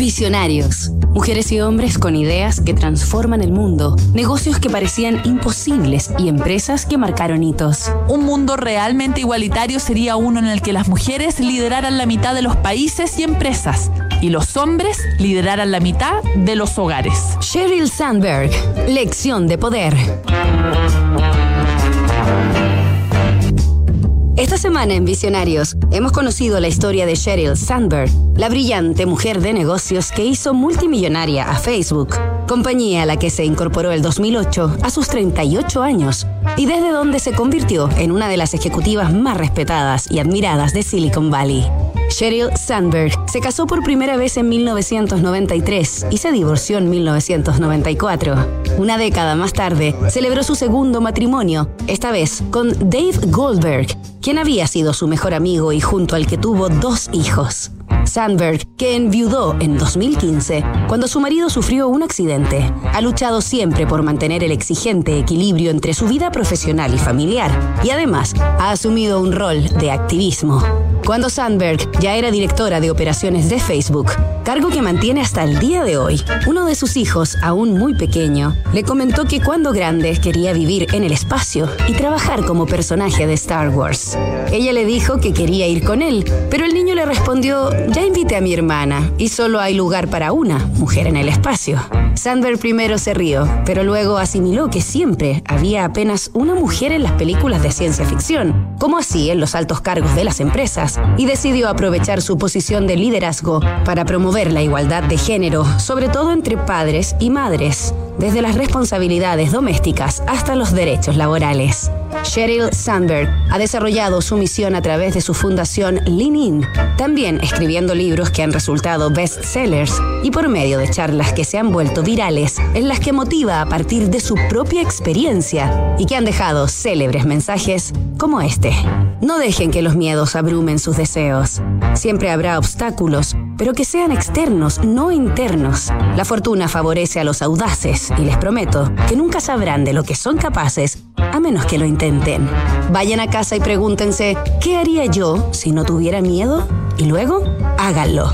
Visionarios. Mujeres y hombres con ideas que transforman el mundo, negocios que parecían imposibles y empresas que marcaron hitos. Un mundo realmente igualitario sería uno en el que las mujeres lideraran la mitad de los países y empresas y los hombres lideraran la mitad de los hogares. Sheryl Sandberg, lección de poder. Esta semana en Visionarios hemos conocido la historia de Sheryl Sandberg, la brillante mujer de negocios que hizo multimillonaria a Facebook, compañía a la que se incorporó el 2008 a sus 38 años y desde donde se convirtió en una de las ejecutivas más respetadas y admiradas de Silicon Valley. Sheryl Sandberg se casó por primera vez en 1993 y se divorció en 1994. Una década más tarde, celebró su segundo matrimonio, esta vez con Dave Goldberg, quien había sido su mejor amigo y junto al que tuvo dos hijos. Sandberg, que enviudó en 2015 cuando su marido sufrió un accidente, ha luchado siempre por mantener el exigente equilibrio entre su vida profesional y familiar y además ha asumido un rol de activismo. Cuando Sandberg ya era directora de operaciones de Facebook, cargo que mantiene hasta el día de hoy, uno de sus hijos, aún muy pequeño, le comentó que cuando grande quería vivir en el espacio y trabajar como personaje de Star Wars. Ella le dijo que quería ir con él, pero el niño le respondió, ya invité a mi hermana y solo hay lugar para una mujer en el espacio. Sandberg primero se rió, pero luego asimiló que siempre había apenas una mujer en las películas de ciencia ficción, como así en los altos cargos de las empresas, y decidió aprovechar su posición de liderazgo para promover la igualdad de género, sobre todo entre padres y madres, desde las responsabilidades domésticas hasta los derechos laborales. Sheryl Sandberg ha desarrollado su misión a través de su fundación Lean In, también escribiendo libros que han resultado bestsellers y por medio de charlas que se han vuelto virales, en las que motiva a partir de su propia experiencia y que han dejado célebres mensajes como este. No dejen que los miedos abrumen sus deseos. Siempre habrá obstáculos, pero que sean externos, no internos. La fortuna favorece a los audaces y les prometo que nunca sabrán de lo que son capaces a menos que lo Vayan a casa y pregúntense, ¿qué haría yo si no tuviera miedo? Y luego, háganlo.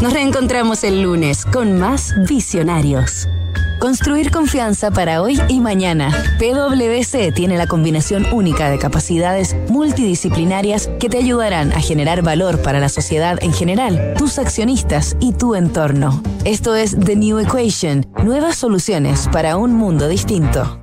Nos reencontramos el lunes con más visionarios. Construir confianza para hoy y mañana. PwC tiene la combinación única de capacidades multidisciplinarias que te ayudarán a generar valor para la sociedad en general, tus accionistas y tu entorno. Esto es The New Equation, nuevas soluciones para un mundo distinto.